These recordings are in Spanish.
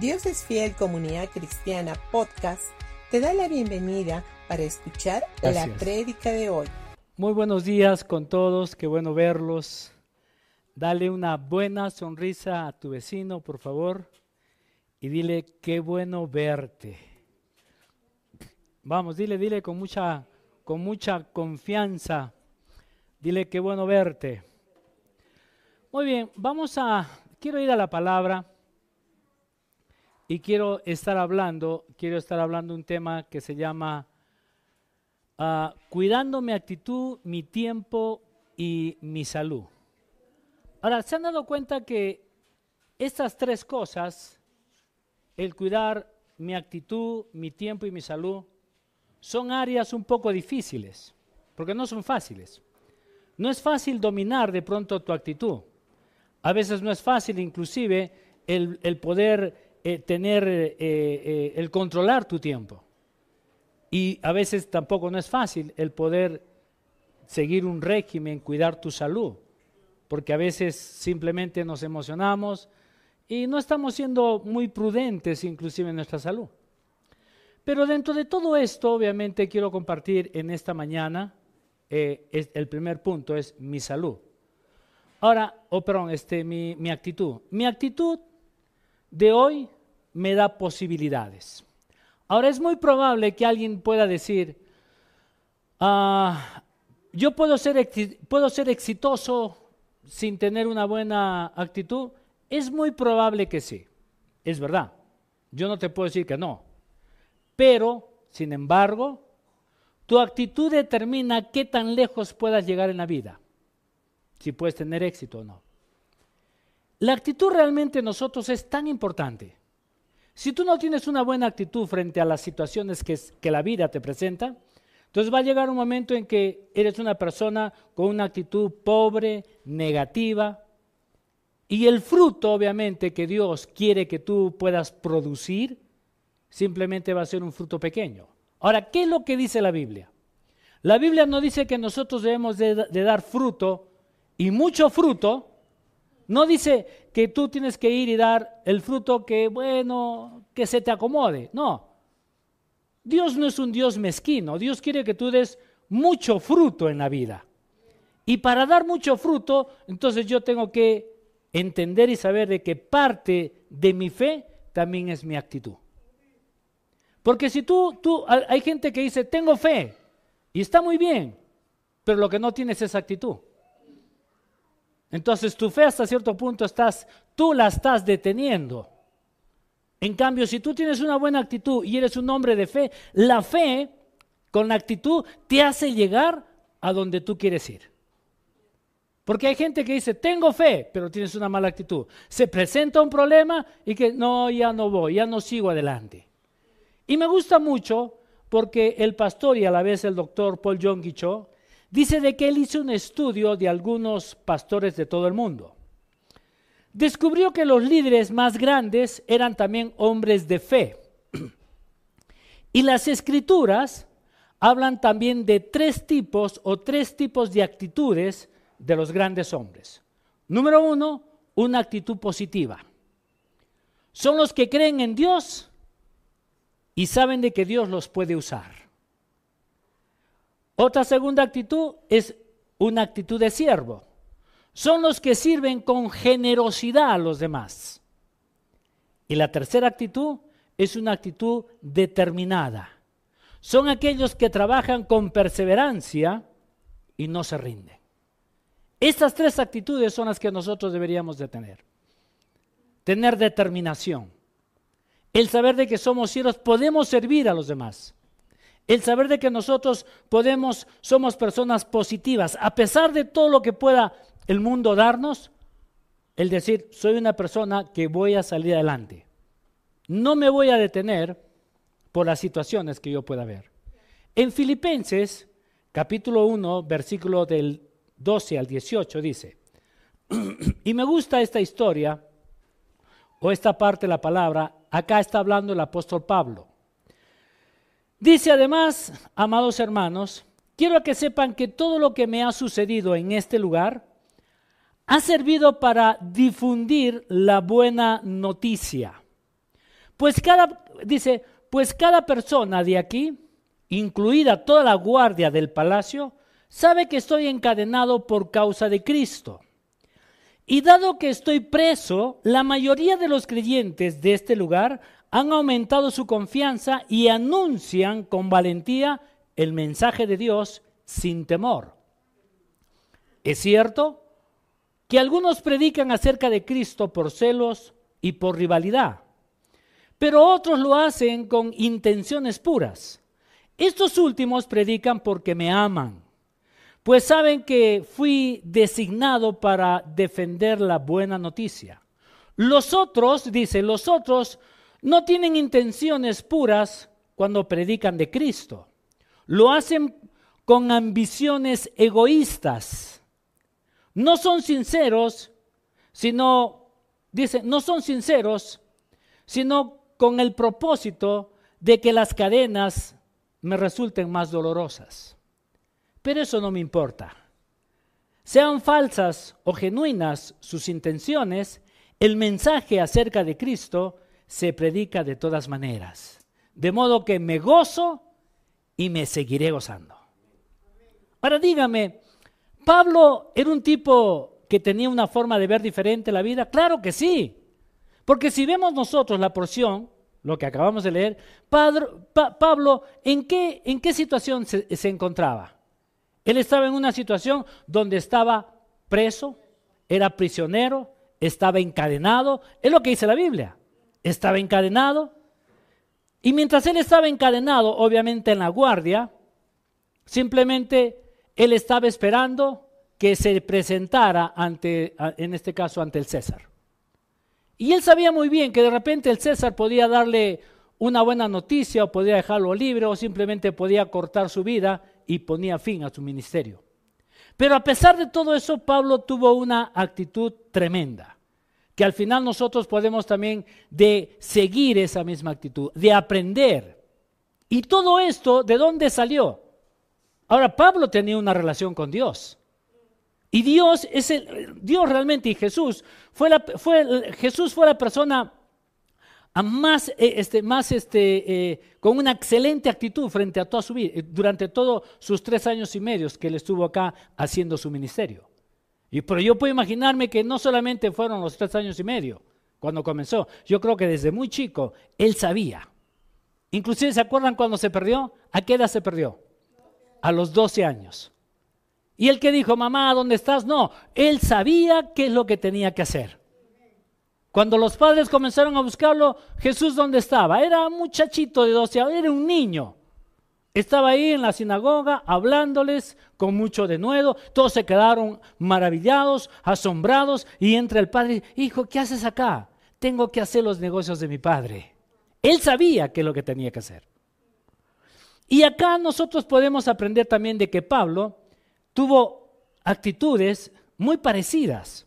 Dios es Fiel Comunidad Cristiana Podcast te da la bienvenida para escuchar la prédica de hoy. Muy buenos días con todos, qué bueno verlos. Dale una buena sonrisa a tu vecino, por favor, y dile, qué bueno verte. Vamos, dile, dile con mucha, con mucha confianza. Dile, qué bueno verte. Muy bien, vamos a, quiero ir a la palabra y quiero estar hablando, quiero estar hablando un tema que se llama Ah, cuidando mi actitud, mi tiempo y mi salud. Ahora, ¿se han dado cuenta que estas tres cosas, el cuidar mi actitud, mi tiempo y mi salud, son áreas un poco difíciles, porque no son fáciles. No es fácil dominar de pronto tu actitud. A veces no es fácil inclusive el, el poder eh, tener, eh, eh, el controlar tu tiempo. Y a veces tampoco no es fácil el poder seguir un régimen, cuidar tu salud, porque a veces simplemente nos emocionamos y no estamos siendo muy prudentes inclusive en nuestra salud. Pero dentro de todo esto, obviamente quiero compartir en esta mañana, el primer punto es mi salud. Ahora, oh, perdón, este, mi, mi actitud. Mi actitud de hoy me da posibilidades. Ahora es muy probable que alguien pueda decir, "Ah, yo puedo ser, puedo ser exitoso sin tener una buena actitud. Es muy probable que sí, es verdad. Yo no te puedo decir que no. Pero, sin embargo, tu actitud determina qué tan lejos puedas llegar en la vida, si puedes tener éxito o no. La actitud realmente en nosotros es tan importante. Si tú no tienes una buena actitud frente a las situaciones que, la vida te presenta, entonces va a llegar un momento en que eres una persona con una actitud pobre, negativa, y el fruto, obviamente, que Dios quiere que tú puedas producir, simplemente va a ser un fruto pequeño. Ahora, ¿qué es lo que dice la Biblia? La Biblia no dice que nosotros debemos de, de dar fruto y mucho fruto, no dice que tú tienes que ir y dar el fruto que, bueno, que se te acomode. No. Dios no es un Dios mezquino. Dios quiere que tú des mucho fruto en la vida. Y para dar mucho fruto, entonces yo tengo que entender y saber de que parte de mi fe también es mi actitud. Porque si tú, tú, hay gente que dice, tengo fe, y está muy bien, pero lo que no tienes es actitud. Entonces tu fe hasta cierto punto estás, tú la estás deteniendo. En cambio, si tú tienes una buena actitud y eres un hombre de fe, la fe con la actitud te hace llegar a donde tú quieres ir. Porque hay gente que dice, tengo fe, pero tienes una mala actitud. Se presenta un problema y que no, ya no voy, ya no sigo adelante. Y me gusta mucho porque el pastor y a la vez el doctor Paul John Guichot dice de que él hizo un estudio de algunos pastores de todo el mundo. Descubrió que los líderes más grandes eran también hombres de fe. Y las escrituras hablan también de tres tipos o tres tipos de actitudes de los grandes hombres. Número uno, una actitud positiva. Son los que creen en Dios y saben de que Dios los puede usar. Otra segunda actitud es una actitud de siervo. Son los que sirven con generosidad a los demás. Y la tercera actitud es una actitud determinada. Son aquellos que trabajan con perseverancia y no se rinden. Estas tres actitudes son las que nosotros deberíamos de tener. Tener determinación. El saber de que somos siervos, podemos servir a los demás. El saber de que nosotros podemos, somos personas positivas, a pesar de todo lo que pueda el mundo darnos, el decir, soy una persona que voy a salir adelante. No me voy a detener por las situaciones que yo pueda ver. En Filipenses, capítulo 1, versículo del 12 al 18, dice, y me gusta esta historia, o esta parte de la palabra, acá está hablando el apóstol Pablo. Dice además, amados hermanos, quiero que sepan que todo lo que me ha sucedido en este lugar ha servido para difundir la buena noticia. Pues cada, dice, pues cada persona de aquí, incluida toda la guardia del palacio, sabe que estoy encadenado por causa de Cristo. Y dado que estoy preso, la mayoría de los creyentes de este lugar han aumentado su confianza y anuncian con valentía el mensaje de Dios sin temor. Es cierto que algunos predican acerca de Cristo por celos y por rivalidad, pero otros lo hacen con intenciones puras. Estos últimos predican porque me aman, pues saben que fui designado para defender la buena noticia. Los otros, dice, los otros no tienen intenciones puras cuando predican de Cristo. Lo hacen con ambiciones egoístas. No son sinceros, sino, dice, no son sinceros, sino con el propósito de que las cadenas me resulten más dolorosas. Pero eso no me importa. Sean falsas o genuinas sus intenciones, el mensaje acerca de Cristo se predica de todas maneras. De modo que me gozo y me seguiré gozando. Ahora dígame, ¿Pablo era un tipo que tenía una forma de ver diferente la vida? Claro que sí. Porque si vemos nosotros la porción, lo que acabamos de leer, Pablo, ¿en qué, ¿en qué situación se, se encontraba? Él estaba en una situación donde estaba preso, era prisionero, estaba encadenado. Es lo que dice la Biblia. Estaba encadenado. Y mientras él estaba encadenado, obviamente en la guardia, simplemente él estaba esperando que se presentara ante, en este caso, ante el César. Y él sabía muy bien que de repente el César podía darle una buena noticia o podía dejarlo libre o simplemente podía cortar su vida y ponía fin a su ministerio. Pero a pesar de todo eso, Pablo tuvo una actitud tremenda, que al final nosotros podemos también de seguir esa misma actitud, de aprender. Y todo esto, ¿de dónde salió? Ahora, Pablo tenía una relación con Dios. Y Dios es el, Dios realmente y Jesús fue la, fue, Jesús fue la persona más, eh, este, más este, eh, con una excelente actitud frente a toda su vida, eh, durante todos sus tres años y medio que él estuvo acá haciendo su ministerio. Y, pero yo puedo imaginarme que no solamente fueron los tres años y medio cuando comenzó, yo creo que desde muy chico él sabía. Inclusive, ¿se acuerdan cuando se perdió? ¿A qué edad se perdió? A los 12 años. Y el que dijo, mamá, ¿dónde estás? No, él sabía qué es lo que tenía que hacer. Cuando los padres comenzaron a buscarlo, Jesús dónde estaba? Era un muchachito de 12 años, era un niño. Estaba ahí en la sinagoga hablándoles con mucho denuedo. Todos se quedaron maravillados, asombrados. Y entra el padre, hijo, ¿qué haces acá? Tengo que hacer los negocios de mi padre. Él sabía qué es lo que tenía que hacer. Y acá nosotros podemos aprender también de que Pablo tuvo actitudes muy parecidas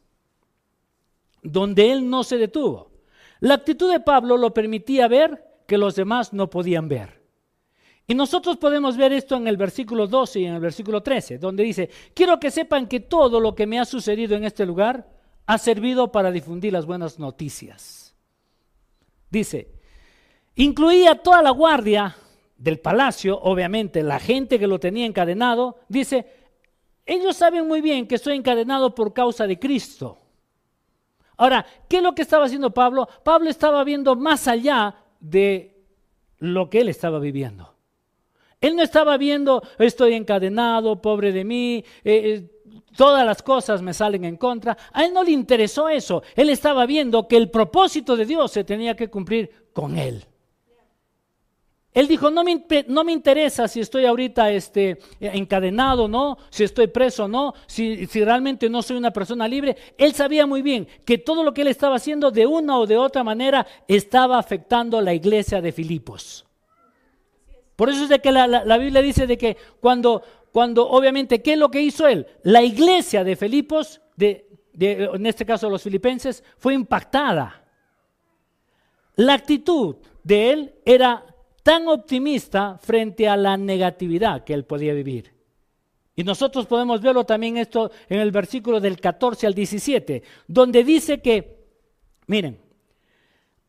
donde él no se detuvo. La actitud de Pablo lo permitía ver que los demás no podían ver. Y nosotros podemos ver esto en el versículo 12 y en el versículo 13, donde dice, quiero que sepan que todo lo que me ha sucedido en este lugar ha servido para difundir las buenas noticias. Dice, incluía toda la guardia del palacio, obviamente la gente que lo tenía encadenado, dice, ellos saben muy bien que estoy encadenado por causa de Cristo. Ahora, ¿qué es lo que estaba haciendo Pablo? Pablo estaba viendo más allá de lo que él estaba viviendo. Él no estaba viendo, estoy encadenado, pobre de mí, eh, eh, todas las cosas me salen en contra. A él no le interesó eso. Él estaba viendo que el propósito de Dios se tenía que cumplir con él. Él dijo, no me, interesa si estoy ahorita este, encadenado, ¿no? Si estoy preso, ¿no? Si, si, realmente no soy una persona libre. Él sabía muy bien que todo lo que él estaba haciendo de una o de otra manera estaba afectando a la iglesia de Filipos. Por eso es de que la, la, Biblia dice de que cuando, cuando obviamente, ¿qué es lo que hizo él? La iglesia de Filipos, de, de, en este caso los filipenses, fue impactada. La actitud de él era tan optimista frente a la negatividad que él podía vivir. Y nosotros podemos verlo también esto en el versículo del 14 al 17, donde dice que, miren,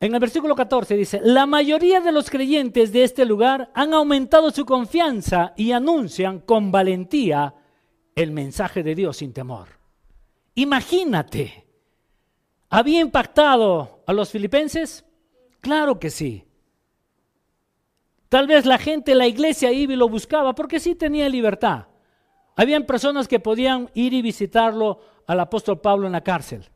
En el versículo 14 dice, la mayoría de los creyentes de este lugar han aumentado su confianza y anuncian con valentía el mensaje de Dios sin temor. Imagínate, ¿había impactado a los filipenses? Claro que sí. Tal vez la gente, la iglesia iba y lo buscaba porque sí tenía libertad. Habían personas que podían ir y visitarlo al apóstol Pablo en la cárcel.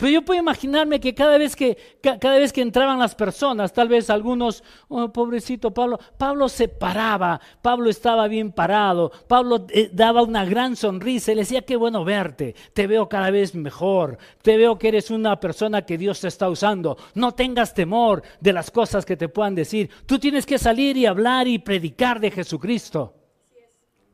Pero yo puedo imaginarme que cada vez que, cada vez que entraban las personas, tal vez algunos, oh, pobrecito Pablo, Pablo se paraba, Pablo estaba bien parado, Pablo eh, daba una gran sonrisa le decía, qué bueno verte, te veo cada vez mejor, te veo que eres una persona que Dios te está usando, no tengas temor de las cosas que te puedan decir, tú tienes que salir y hablar y predicar de Jesucristo.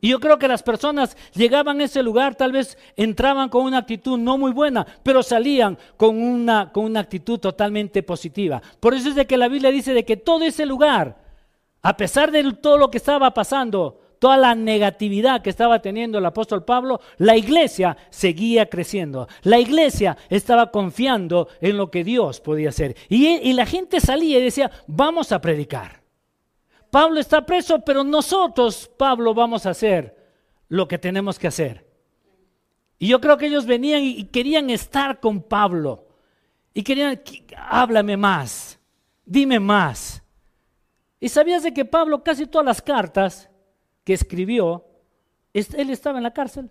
Y yo creo que las personas llegaban a ese lugar, tal vez entraban con una actitud no muy buena, pero salían con una, con una actitud totalmente positiva. Por eso es de que la Biblia dice de que todo ese lugar, a pesar de todo lo que estaba pasando, toda la negatividad que estaba teniendo el apóstol Pablo, la iglesia seguía creciendo. La iglesia estaba confiando en lo que Dios podía hacer. Y, y la gente salía y decía, vamos a predicar. Pablo está preso, pero nosotros, Pablo, vamos a hacer lo que tenemos que hacer. Y yo creo que ellos venían y querían estar con Pablo. Y querían, háblame más, dime más. Y sabías de que Pablo casi todas las cartas que escribió, él estaba en la cárcel.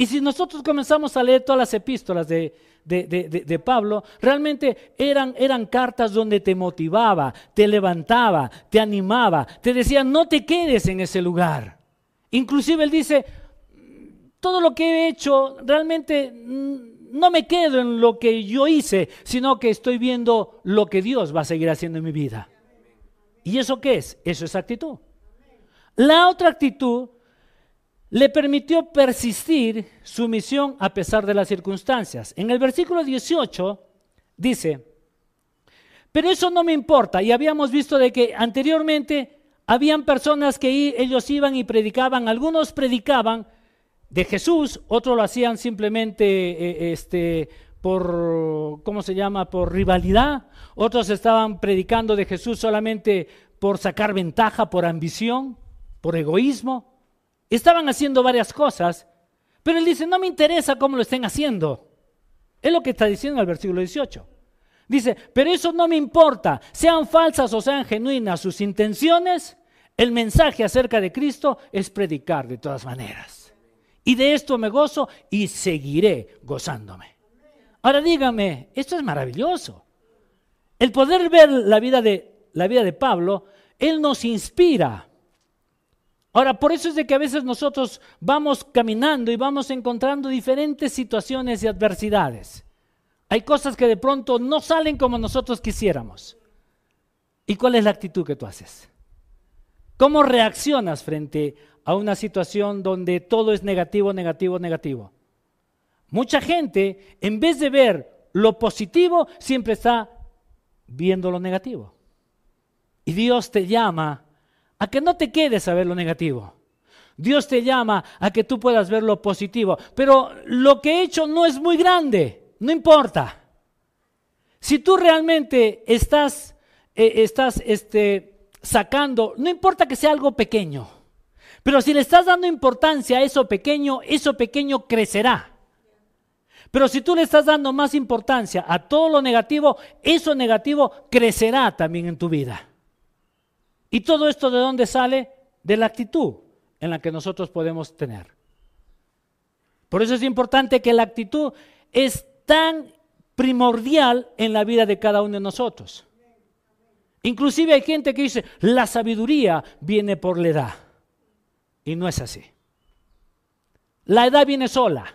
Y si nosotros comenzamos a leer todas las epístolas de, de, Pablo, realmente eran, eran cartas donde te motivaba, te levantaba, te animaba, te decía, no te quedes en ese lugar. Inclusive él dice, todo lo que he hecho, realmente no me quedo en lo que yo hice, sino que estoy viendo lo que Dios va a seguir haciendo en mi vida. ¿Y eso qué es? Eso es actitud. La otra actitud le permitió persistir su misión a pesar de las circunstancias. En el versículo 18 dice, pero eso no me importa. Y habíamos visto de que anteriormente habían personas que ellos iban y predicaban, algunos predicaban de Jesús, otros lo hacían simplemente eh, este, por, ¿cómo se llama?, por rivalidad, otros estaban predicando de Jesús solamente por sacar ventaja, por ambición, por egoísmo. Estaban haciendo varias cosas, pero él dice, no me interesa cómo lo estén haciendo. Es lo que está diciendo en el versículo 18. Dice, pero eso no me importa, sean falsas o sean genuinas sus intenciones, el mensaje acerca de Cristo es predicar de todas maneras. Y de esto me gozo y seguiré gozándome. Ahora dígame, esto es maravilloso. El poder ver la vida de, la vida de Pablo, él nos inspira Ahora, por eso es de que a veces nosotros vamos caminando y vamos encontrando diferentes situaciones y adversidades. Hay cosas que de pronto no salen como nosotros quisiéramos. ¿Y cuál es la actitud que tú haces? ¿Cómo reaccionas frente a una situación donde todo es negativo, negativo, negativo? Mucha gente, en vez de ver lo positivo, siempre está viendo lo negativo. Y Dios te llama a que no te quedes a ver lo negativo. Dios te llama a que tú puedas ver lo positivo. Pero lo que he hecho no es muy grande, no importa. Si tú realmente estás, eh, estás este, sacando, no importa que sea algo pequeño, pero si le estás dando importancia a eso pequeño, eso pequeño crecerá. Pero si tú le estás dando más importancia a todo lo negativo, eso negativo crecerá también en tu vida. ¿Y todo esto de dónde sale? De la actitud en la que nosotros podemos tener. Por eso es importante que la actitud es tan primordial en la vida de cada uno de nosotros. Inclusive hay gente que dice, la sabiduría viene por la edad. Y no es así. La edad viene sola.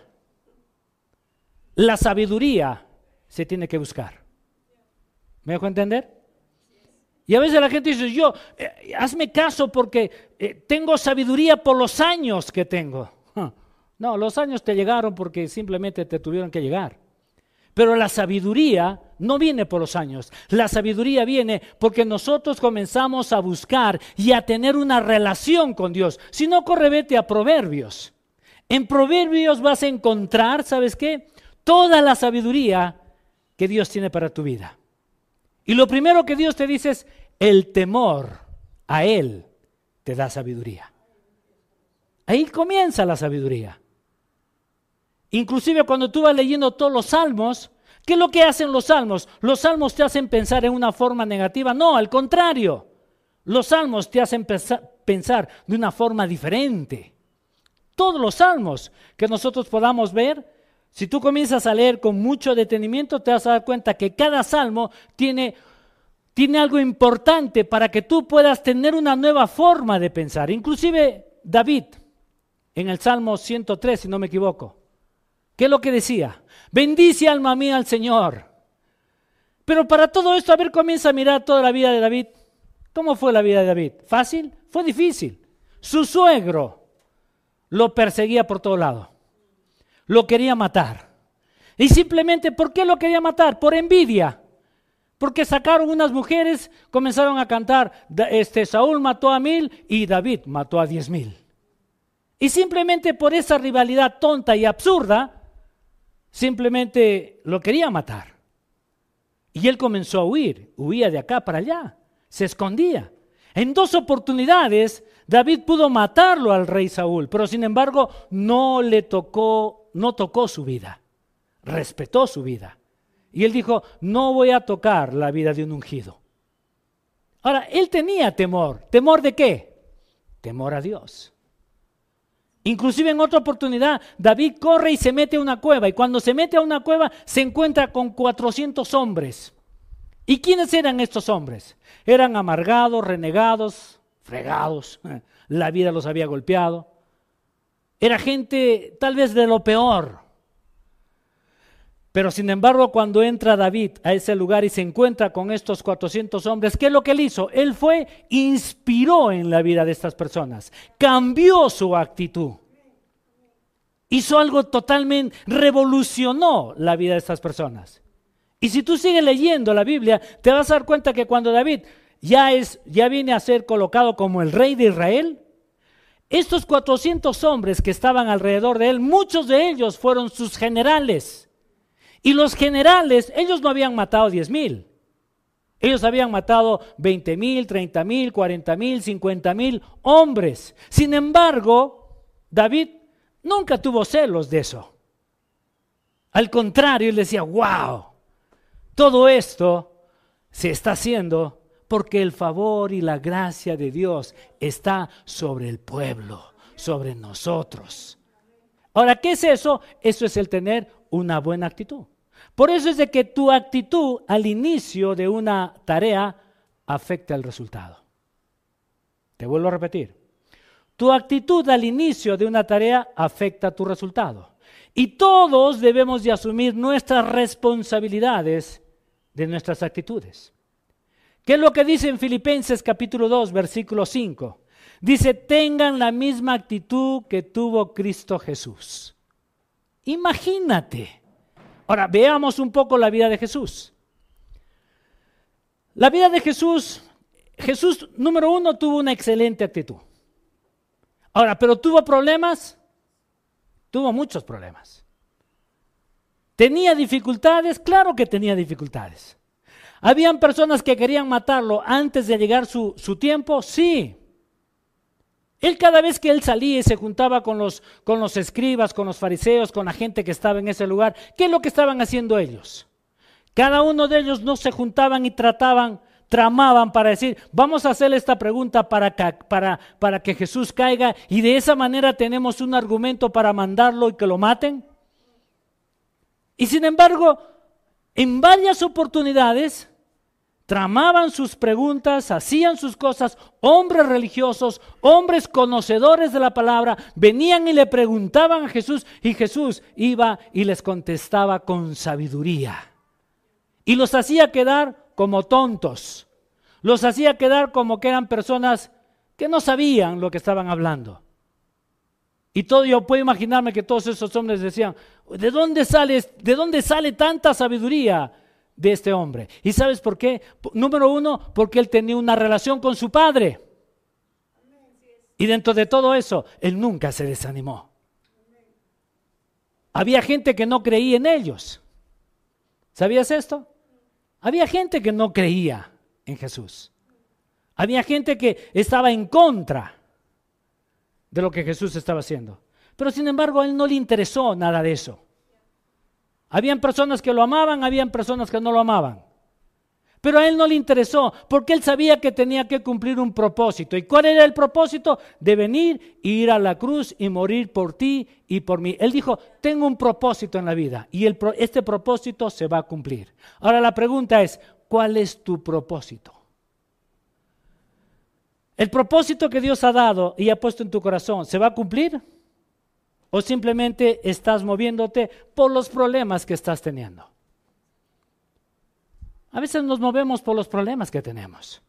La sabiduría se tiene que buscar. ¿Me dejo entender? Y a veces la gente dice, yo, eh, hazme caso porque eh, tengo sabiduría por los años que tengo. No, los años te llegaron porque simplemente te tuvieron que llegar. Pero la sabiduría no viene por los años. La sabiduría viene porque nosotros comenzamos a buscar y a tener una relación con Dios. Si no, corre vete a Proverbios. En Proverbios vas a encontrar, ¿sabes qué? Toda la sabiduría que Dios tiene para tu vida. Y lo primero que Dios te dice es, el temor a Él te da sabiduría. Ahí comienza la sabiduría. Inclusive cuando tú vas leyendo todos los salmos, ¿qué es lo que hacen los salmos? Los salmos te hacen pensar en una forma negativa. No, al contrario. Los salmos te hacen pensar de una forma diferente. Todos los salmos que nosotros podamos ver, si tú comienzas a leer con mucho detenimiento, te vas a dar cuenta que cada salmo tiene, tiene algo importante para que tú puedas tener una nueva forma de pensar. Inclusive David, en el Salmo 103, si no me equivoco, ¿Qué es lo que decía? Bendice alma mía al Señor. Pero para todo esto, a ver, comienza a mirar toda la vida de David. ¿Cómo fue la vida de David? ¿Fácil? Fue difícil. Su suegro lo perseguía por todo lado. Lo quería matar. Y simplemente, ¿por qué lo quería matar? Por envidia. Porque sacaron unas mujeres, comenzaron a cantar, este, Saúl mató a mil y David mató a diez mil. Y simplemente por esa rivalidad tonta y absurda, simplemente lo quería matar. Y él comenzó a huir, huía de acá para allá, se escondía. En dos oportunidades David pudo matarlo al rey Saúl, pero sin embargo no le tocó, no tocó su vida, respetó su vida. Y él dijo, no voy a tocar la vida de un ungido. Ahora, él tenía temor. ¿Temor de qué? Temor a Dios. Inclusive en otra oportunidad, David corre y se mete a una cueva. Y cuando se mete a una cueva, se encuentra con 400 hombres. ¿Y quiénes eran estos hombres? Eran amargados, renegados, fregados. La vida los había golpeado. Era gente tal vez de lo peor. Pero sin embargo, cuando entra David a ese lugar y se encuentra con estos 400 hombres, ¿qué es lo que él hizo? Él fue, inspiró en la vida de estas personas, cambió su actitud. Hizo algo totalmente, revolucionó la vida de estas personas. Y si tú sigues leyendo la Biblia, te vas a dar cuenta que cuando David ya, es, ya viene a ser colocado como el rey de Israel, estos 400 hombres que estaban alrededor de él, muchos de ellos fueron sus generales y los generales, ellos no habían matado 10 mil. Ellos habían matado 20 mil, 30 mil, 40 mil, 50 mil hombres. Sin embargo, David nunca tuvo celos de eso. Al contrario, él decía, wow, todo esto se está haciendo porque el favor y la gracia de Dios está sobre el pueblo, sobre nosotros. Ahora, ¿qué es eso? Eso es el tener una buena actitud. Por eso es de que tu actitud al inicio de una tarea afecta el resultado. Te vuelvo a repetir. Tu actitud al inicio de una tarea afecta tu resultado. Y todos debemos de asumir nuestras responsabilidades de nuestras actitudes. ¿Qué es lo que dice en Filipenses capítulo 2, versículo 5? Dice, tengan la misma actitud que tuvo Cristo Jesús. Imagínate Ahora, veamos un poco la vida de Jesús. La vida de Jesús, Jesús, número uno, tuvo una excelente actitud. Ahora, pero tuvo problemas, tuvo muchos problemas. ¿Tenía dificultades? Claro que tenía dificultades. ¿Habían personas que querían matarlo antes de llegar su, su tiempo? Sí. Él cada vez que él salía y se juntaba con los, con los escribas, con los fariseos, con la gente que estaba en ese lugar, ¿qué es lo que estaban haciendo ellos? Cada uno de ellos no se juntaban y trataban, tramaban para decir, vamos a hacer esta pregunta para para, para que Jesús caiga y de esa manera tenemos un argumento para mandarlo y que lo maten. Y sin embargo, en varias oportunidades, tramaban sus preguntas, hacían sus cosas, hombres religiosos, hombres conocedores de la palabra, venían y le preguntaban a Jesús y Jesús iba y les contestaba con sabiduría. Y los hacía quedar como tontos, los hacía quedar como que eran personas que no sabían lo que estaban hablando. Y todo yo puedo imaginarme que todos esos hombres decían, ¿de dónde sale, de dónde sale tanta sabiduría? de este hombre. ¿Y sabes por qué? Número uno, porque él tenía una relación con su padre. Y dentro de todo eso, él nunca se desanimó. Había gente que no creía en ellos. ¿Sabías esto? Había gente que no creía en Jesús. Había gente que estaba en contra de lo que Jesús estaba haciendo. Pero sin embargo, a él no le interesó nada de eso. Habían personas que lo amaban, habían personas que no lo amaban. Pero a él no le interesó, porque él sabía que tenía que cumplir un propósito. ¿Y cuál era el propósito? De venir, ir a la cruz y morir por ti y por mí. Él dijo, tengo un propósito en la vida y este propósito se va a cumplir. Ahora la pregunta es, ¿cuál es tu propósito? ¿El propósito que Dios ha dado y ha puesto en tu corazón se va a cumplir? ¿O simplemente estás moviéndote por los problemas que estás teniendo? A veces nos movemos por los problemas que tenemos.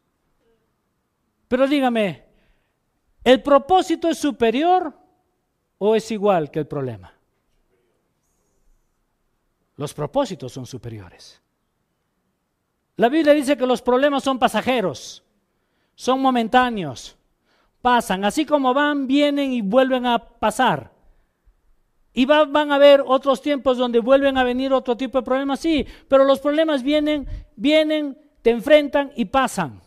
Pero dígame, ¿el propósito es superior o es igual que el problema? Los propósitos son superiores. La Biblia dice que los problemas son pasajeros, son momentáneos, pasan, así como van, vienen y vuelven a pasar. Y van a haber otros tiempos donde vuelven a venir otro tipo de problemas, sí, pero los problemas vienen, vienen, te enfrentan y pasan.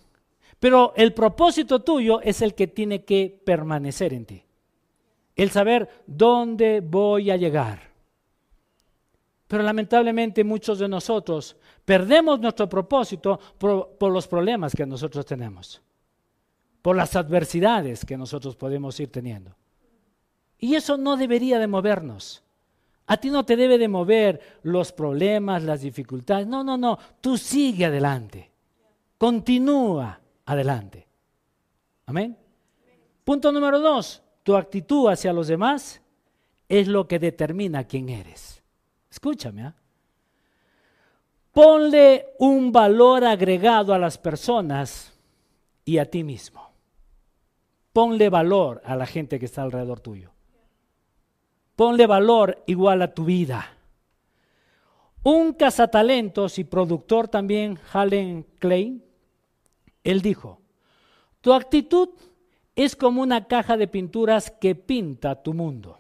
Pero el propósito tuyo es el que tiene que permanecer en ti. El saber dónde voy a llegar. Pero lamentablemente muchos de nosotros perdemos nuestro propósito por, los problemas que nosotros tenemos, por las adversidades que nosotros podemos ir teniendo. Y eso no debería de movernos. A ti no te debe de mover los problemas, las dificultades. No, no, no. Tú sigue adelante. Continúa adelante. Amén. Punto número dos. Tu actitud hacia los demás es lo que determina quién eres. Escúchame. ¿ah? Ponle un valor agregado a las personas y a ti mismo. Ponle valor a la gente que está alrededor tuyo. Ponle valor igual a tu vida. Un cazatalentos y productor también, Halen Clay, él dijo, tu actitud es como una caja de pinturas que pinta tu mundo.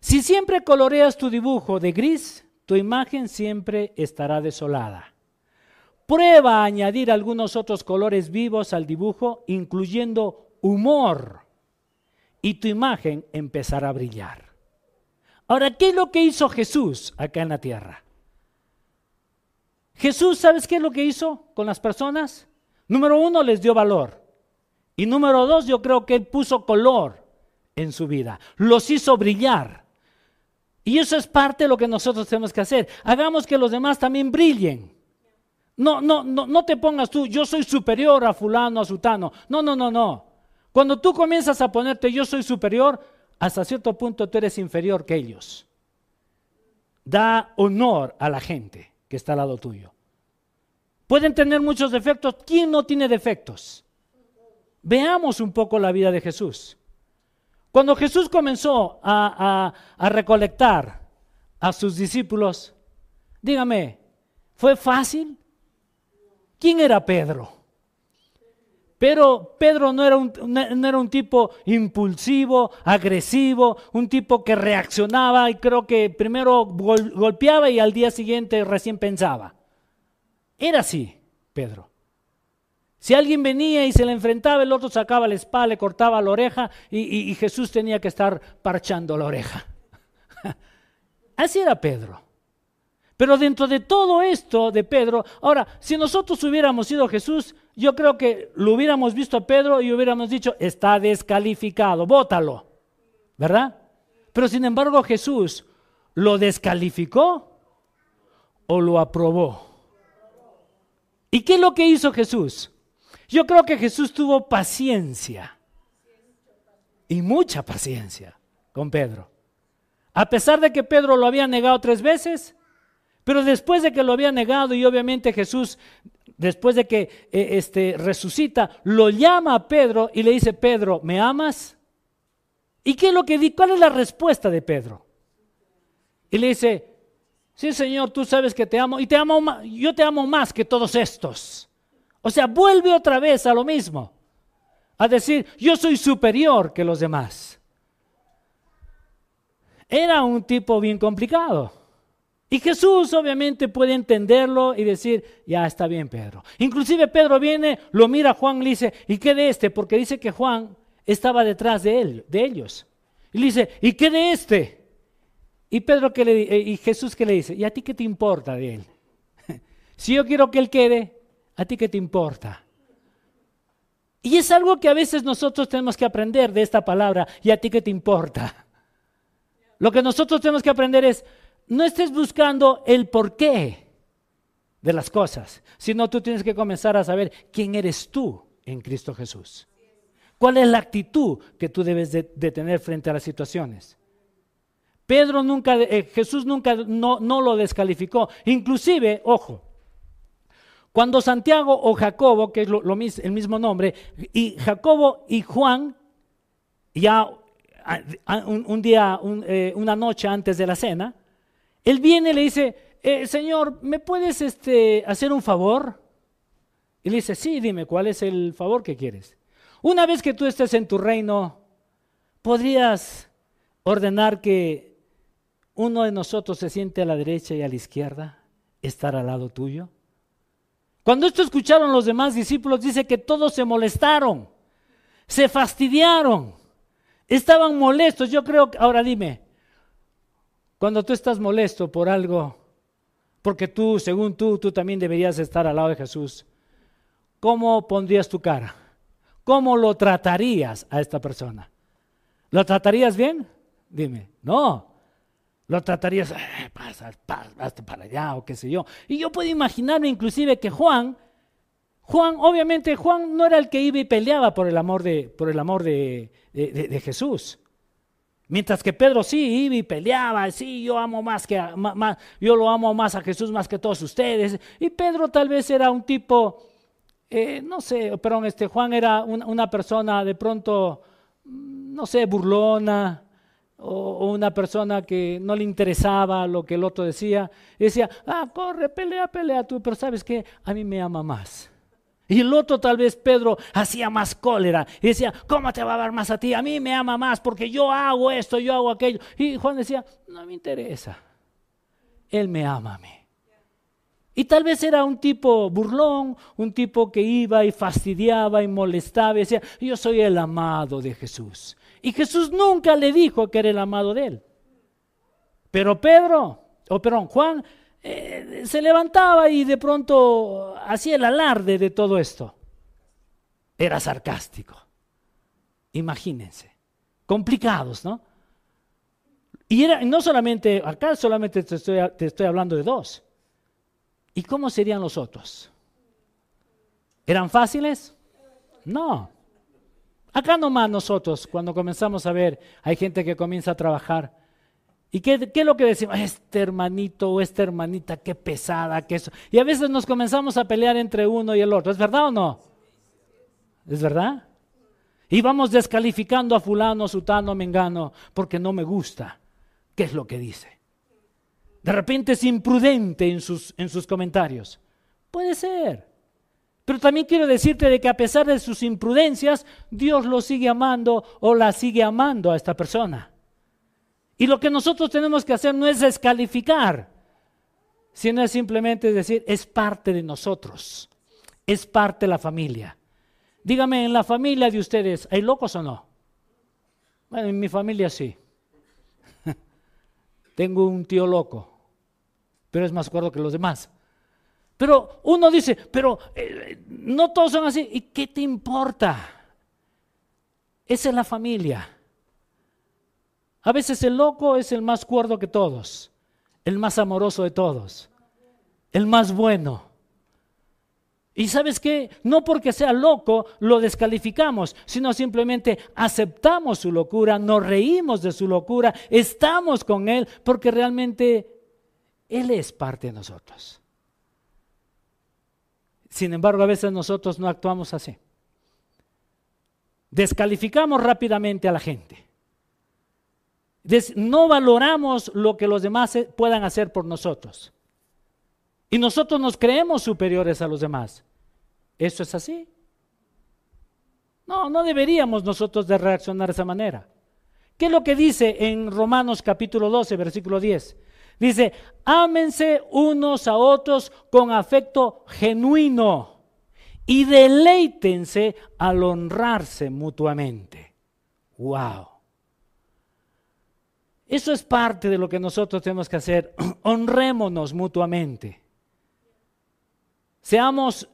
Si siempre coloreas tu dibujo de gris, tu imagen siempre estará desolada. Prueba a añadir algunos otros colores vivos al dibujo, incluyendo humor y tu imagen empezará a brillar. Ahora, ¿qué es lo que hizo Jesús acá en la tierra? Jesús, ¿sabes qué es lo que hizo con las personas? Número uno, les dio valor. Y número dos, yo creo que él puso color en su vida. Los hizo brillar. Y eso es parte de lo que nosotros tenemos que hacer. Hagamos que los demás también brillen. No, no, no, no te pongas tú, yo soy superior a fulano, a sutano. No, no, no, no. Cuando tú comienzas a ponerte yo soy superior, hasta cierto punto tú eres inferior que ellos. Da honor a la gente que está al lado tuyo. Pueden tener muchos defectos. ¿Quién no tiene defectos? Veamos un poco la vida de Jesús. Cuando Jesús comenzó a, a recolectar a sus discípulos, dígame, ¿fue fácil? ¿Quién era Pedro? Pero Pedro no era, un, no era un tipo impulsivo, agresivo, un tipo que reaccionaba y creo que primero golpeaba y al día siguiente recién pensaba. Era así, Pedro. Si alguien venía y se le enfrentaba, el otro sacaba la espada, le cortaba la oreja y Jesús tenía que estar parchando la oreja. Así era Pedro. Pero dentro de todo esto de Pedro, ahora, si nosotros hubiéramos sido Jesús, yo creo que lo hubiéramos visto a Pedro y hubiéramos dicho, está descalificado, bótalo, ¿verdad? Pero sin embargo Jesús lo descalificó o lo aprobó. ¿Y qué es lo que hizo Jesús? Yo creo que Jesús tuvo paciencia y mucha paciencia con Pedro. A pesar de que Pedro lo había negado tres veces, pero después de que lo había negado y obviamente Jesús, después de que eh, este, resucita, lo llama a Pedro y le dice, Pedro, ¿me amas? ¿Y qué es lo que di? ¿Cuál es la respuesta de Pedro? Y le dice, sí Señor, tú sabes que te amo y te amo, yo te amo más que todos estos. O sea, vuelve otra vez a lo mismo, a decir, yo soy superior que los demás. Era un tipo bien complicado. Y Jesús obviamente puede entenderlo y decir, ya está bien Pedro. Inclusive Pedro viene, lo mira a Juan y le dice, ¿y qué de este? Porque dice que Juan estaba detrás de él, de ellos. Y le dice, ¿y qué de este? Y Pedro que le eh, y Jesús que le dice, ¿y a ti qué te importa de él? si yo quiero que él quede, ¿a ti qué te importa? Y es algo que a veces nosotros tenemos que aprender de esta palabra, ¿y a ti qué te importa? Lo que nosotros tenemos que aprender es, no estés buscando el porqué de las cosas, sino tú tienes que comenzar a saber quién eres tú en Cristo Jesús. ¿Cuál es la actitud que tú debes de, tener frente a las situaciones? Pedro nunca, eh, Jesús nunca no, lo descalificó. Inclusive, ojo, cuando Santiago o Jacobo, que es lo, el mismo nombre, y Jacobo y Juan, ya un, día, eh, una noche antes de la cena, él viene y le dice, eh, Señor, ¿me puedes este, hacer un favor? Y le dice, sí, dime, ¿cuál es el favor que quieres? Una vez que tú estés en tu reino, ¿podrías ordenar que uno de nosotros se siente a la derecha y a la izquierda, estar al lado tuyo? Cuando esto escucharon los demás discípulos, dice que todos se molestaron, se fastidiaron, estaban molestos. Yo creo que, ahora dime, cuando tú estás molesto por algo, porque tú, según tú, tú también deberías estar al lado de Jesús, ¿cómo pondrías tu cara? ¿Cómo lo tratarías a esta persona? ¿Lo tratarías bien? Dime, no. Lo tratarías, eh, pasa, pasa, para allá o qué sé yo. Y yo puedo imaginarme inclusive que Juan, Juan, obviamente Juan no era el que iba y peleaba por el amor de, por el amor de, de Jesús. Mientras que Pedro sí iba y peleaba, sí, yo amo más que más, yo lo amo más a Jesús más que todos ustedes. Y Pedro tal vez era un tipo, eh, no sé, perdón, este Juan era una, persona de pronto, no sé, burlona, o, una persona que no le interesaba lo que el otro decía. Y decía, ah, corre, pelea, pelea tú, pero sabes qué, a mí me ama más. Y el otro tal vez Pedro hacía más cólera y decía, ¿cómo te va a dar más a ti? A mí me ama más porque yo hago esto, yo hago aquello. Y Juan decía, no me interesa. Él me ama a mí. Y tal vez era un tipo burlón, un tipo que iba y fastidiaba y molestaba y decía, yo soy el amado de Jesús. Y Jesús nunca le dijo que era el amado de él. Pero Pedro, o perdón, Juan eh, se levantaba y de pronto hacía el alarde de todo esto. Era sarcástico. Imagínense. Complicados, ¿no? Y era, no solamente, acá solamente te estoy, te estoy hablando de dos. ¿Y cómo serían los otros? ¿Eran fáciles? No. Acá nomás nosotros, cuando comenzamos a ver, hay gente que comienza a trabajar ¿Y qué, es lo que decimos? Este hermanito o esta hermanita, qué pesada, que eso. Y a veces nos comenzamos a pelear entre uno y el otro. ¿Es verdad o no? ¿Es verdad? Y vamos descalificando a fulano, sutano, mengano, porque no me gusta. ¿Qué es lo que dice? De repente es imprudente en sus, en sus comentarios. Puede ser. Pero también quiero decirte de que a pesar de sus imprudencias, Dios lo sigue amando o la sigue amando a esta persona. Y lo que nosotros tenemos que hacer no es descalificar, sino es simplemente decir, es parte de nosotros, es parte de la familia. Dígame, en la familia de ustedes, ¿hay locos o no? Bueno, en mi familia sí. Tengo un tío loco, pero es más cuerdo que los demás. Pero uno dice, pero eh, no todos son así. ¿Y qué te importa? Esa es la familia. A veces el loco es el más cuerdo que todos, el más amoroso de todos, el más bueno. Y sabes qué, no porque sea loco lo descalificamos, sino simplemente aceptamos su locura, nos reímos de su locura, estamos con él porque realmente él es parte de nosotros. Sin embargo, a veces nosotros no actuamos así. Descalificamos rápidamente a la gente no valoramos lo que los demás puedan hacer por nosotros. Y nosotros nos creemos superiores a los demás. ¿Eso es así? No, no deberíamos nosotros de reaccionar de esa manera. ¿Qué es lo que dice en Romanos capítulo 12, versículo 10? Dice, ámense unos a otros con afecto genuino y deleítense al honrarse mutuamente. ¡Wow! Eso es parte de lo que nosotros tenemos que hacer. Honrémonos mutuamente. Seamos,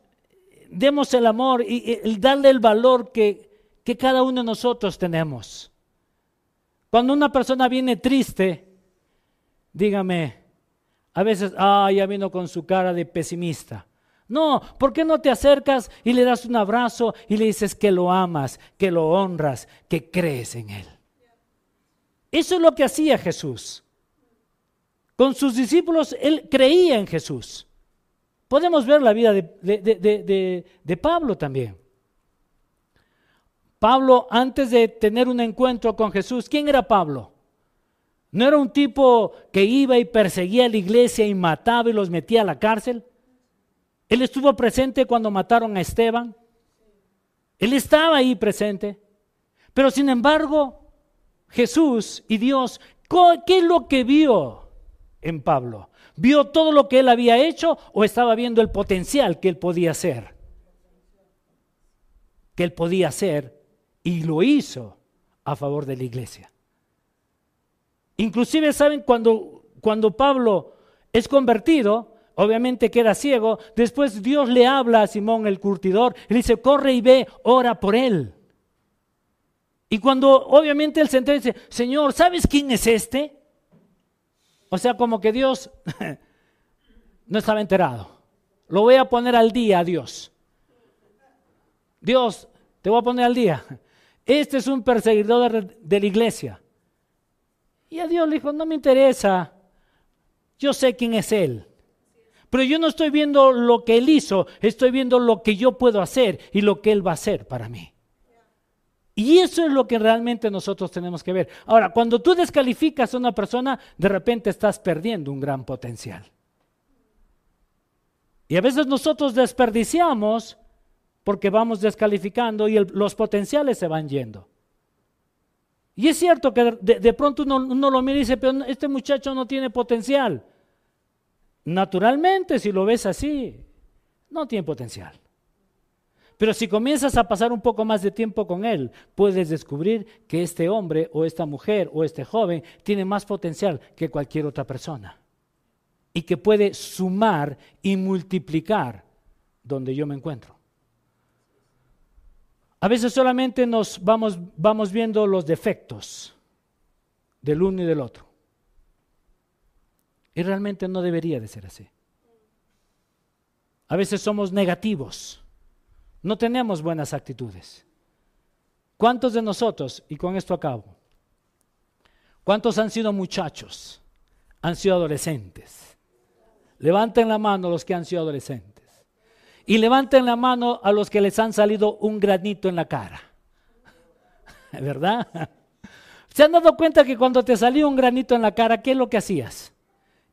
demos el amor y el darle el valor que, que cada uno de nosotros tenemos. Cuando una persona viene triste, dígame, a veces, ah, ya vino con su cara de pesimista. No, ¿por qué no te acercas y le das un abrazo y le dices que lo amas, que lo honras, que crees en él? Eso es lo que hacía Jesús. Con sus discípulos, él creía en Jesús. Podemos ver la vida de, Pablo también. Pablo, antes de tener un encuentro con Jesús, ¿quién era Pablo? ¿No era un tipo que iba y perseguía a la iglesia y mataba y los metía a la cárcel? Él estuvo presente cuando mataron a Esteban. Él estaba ahí presente. Pero sin embargo, Jesús y Dios, ¿qué es lo que vio en Pablo? ¿Vio todo lo que él había hecho o estaba viendo el potencial que él podía hacer? Que él podía hacer y lo hizo a favor de la iglesia. Inclusive, ¿saben? Cuando, cuando Pablo es convertido, obviamente que era ciego, después Dios le habla a Simón el curtidor y le dice, corre y ve, ora por él. Y cuando obviamente se entera dice, Señor, ¿sabes quién es este? O sea, como que Dios no estaba enterado. Lo voy a poner al día a Dios. Dios, te voy a poner al día. Este es un perseguidor de la iglesia. Y a Dios le dijo, no me interesa, yo sé quién es Él. Pero yo no estoy viendo lo que Él hizo, estoy viendo lo que yo puedo hacer y lo que Él va a hacer para mí. Y eso es lo que realmente nosotros tenemos que ver. Ahora, cuando tú descalificas a una persona, de repente estás perdiendo un gran potencial. Y a veces nosotros desperdiciamos porque vamos descalificando y los potenciales se van yendo. Y es cierto que de, pronto uno, uno, lo mira y dice, pero este muchacho no tiene potencial. Naturalmente, si lo ves así, no tiene potencial. Pero si comienzas a pasar un poco más de tiempo con él, puedes descubrir que este hombre o esta mujer o este joven tiene más potencial que cualquier otra persona. Y que puede sumar y multiplicar donde yo me encuentro. A veces solamente nos vamos, vamos viendo los defectos del uno y del otro. Y realmente no debería de ser así. A veces somos negativos. No tenemos buenas actitudes. ¿Cuántos de nosotros, y con esto acabo, cuántos han sido muchachos, han sido adolescentes? Levanten la mano los que han sido adolescentes. Y levanten la mano a los que les han salido un granito en la cara. ¿Verdad? ¿Se han dado cuenta que cuando te salió un granito en la cara, qué es lo que hacías?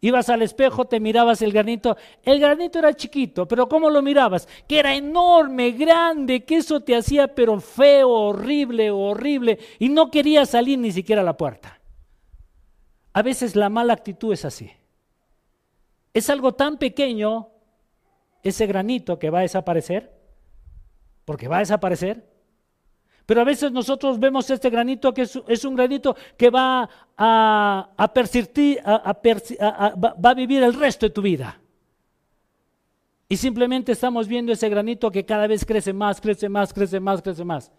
Ibas al espejo, te mirabas el granito. El granito era chiquito, pero ¿cómo lo mirabas? Que era enorme, grande, que eso te hacía pero feo, horrible, horrible. Y no querías salir ni siquiera a la puerta. A veces la mala actitud es así. Es algo tan pequeño ese granito que va a desaparecer, porque va a desaparecer. Pero a veces nosotros vemos este granito que es, un granito que va a, a, va a vivir el resto de tu vida. Y simplemente estamos viendo ese granito que cada vez crece más, crece más, crece más, crece más.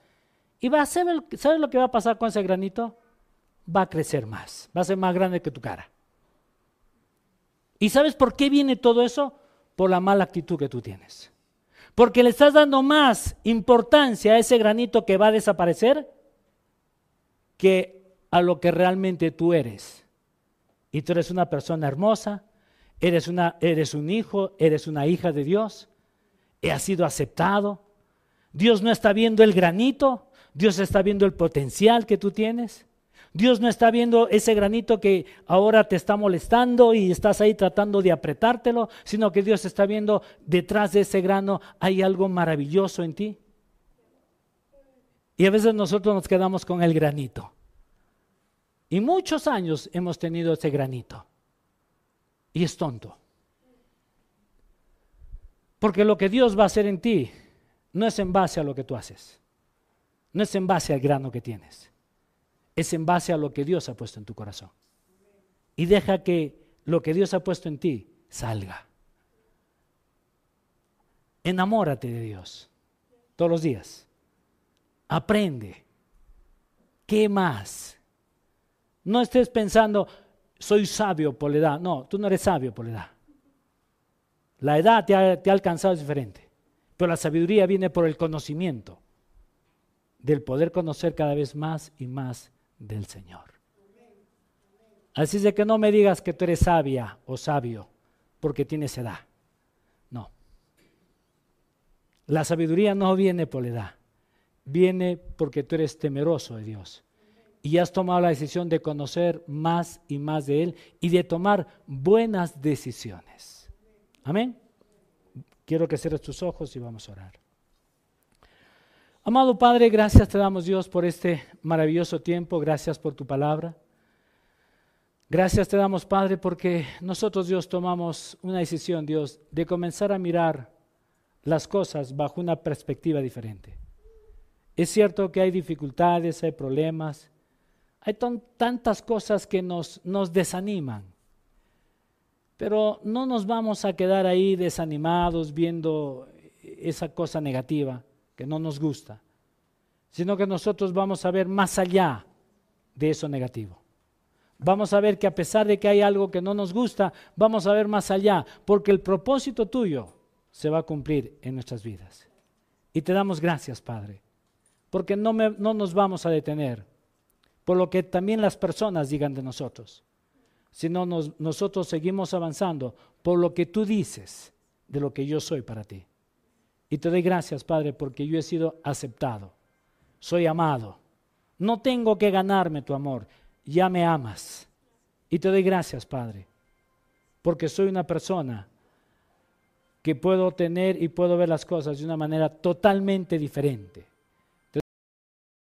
Y a ¿sabes lo que va a pasar con ese granito? Va a crecer más, va a ser más grande que tu cara. ¿Y sabes por qué viene todo eso? por la mala actitud que tú tienes. Porque le estás dando más importancia a ese granito que va a desaparecer que a lo que realmente tú eres. Y tú eres una persona hermosa, eres, una, eres un hijo, eres una hija de Dios, has sido aceptado. Dios no está viendo el granito, Dios está viendo el potencial que tú tienes. Dios no está viendo ese granito que ahora te está molestando y estás ahí tratando de apretártelo, sino que Dios está viendo detrás de ese grano hay algo maravilloso en ti. Y a veces nosotros nos quedamos con el granito. Y muchos años hemos tenido ese granito. y es tonto. Porque lo que Dios va a hacer en ti no es en base a lo que tú haces, no es en base al grano que tienes, es en base a lo que Dios ha puesto en tu corazón. Y deja que lo que Dios ha puesto en ti salga. Enamórate de Dios todos los días. Aprende. ¿Qué más? No estés pensando, soy sabio por la edad. No, tú no eres sabio por la edad. La edad te ha, te ha alcanzado es diferente. Pero la sabiduría viene por el conocimiento, del poder conocer cada vez más y más del Señor. Así es de que no me digas que tú eres sabia o sabio porque tienes edad. No. La sabiduría no viene por la edad, viene porque tú eres temeroso de Dios y has tomado la decisión de conocer más y más de Él y de tomar buenas decisiones. Amén. Quiero que cierres tus ojos y vamos a orar. Amado Padre, gracias te damos Dios por este maravilloso tiempo, gracias por tu palabra. Gracias te damos, Padre, porque nosotros, Dios, tomamos una decisión, Dios, de comenzar a mirar las cosas bajo una perspectiva diferente. Es cierto que hay dificultades, hay problemas, hay tantas cosas que nos, nos desaniman, pero no nos vamos a quedar ahí desanimados viendo esa cosa negativa que no nos gusta, sino que nosotros vamos a ver más allá de eso negativo vamos a ver que a pesar de que hay algo que no nos gusta, vamos a ver más allá, porque el propósito tuyo se va a cumplir en nuestras vidas. Y te damos gracias, Padre, porque no, no nos vamos a detener por lo que también las personas digan de nosotros, sino nosotros seguimos avanzando por lo que tú dices de lo que yo soy para ti. Y te doy gracias, Padre, porque yo he sido aceptado, soy amado. No tengo que ganarme tu amor, ya me amas. Y te doy gracias, Padre, porque soy una persona que puedo tener y puedo ver las cosas de una manera totalmente diferente.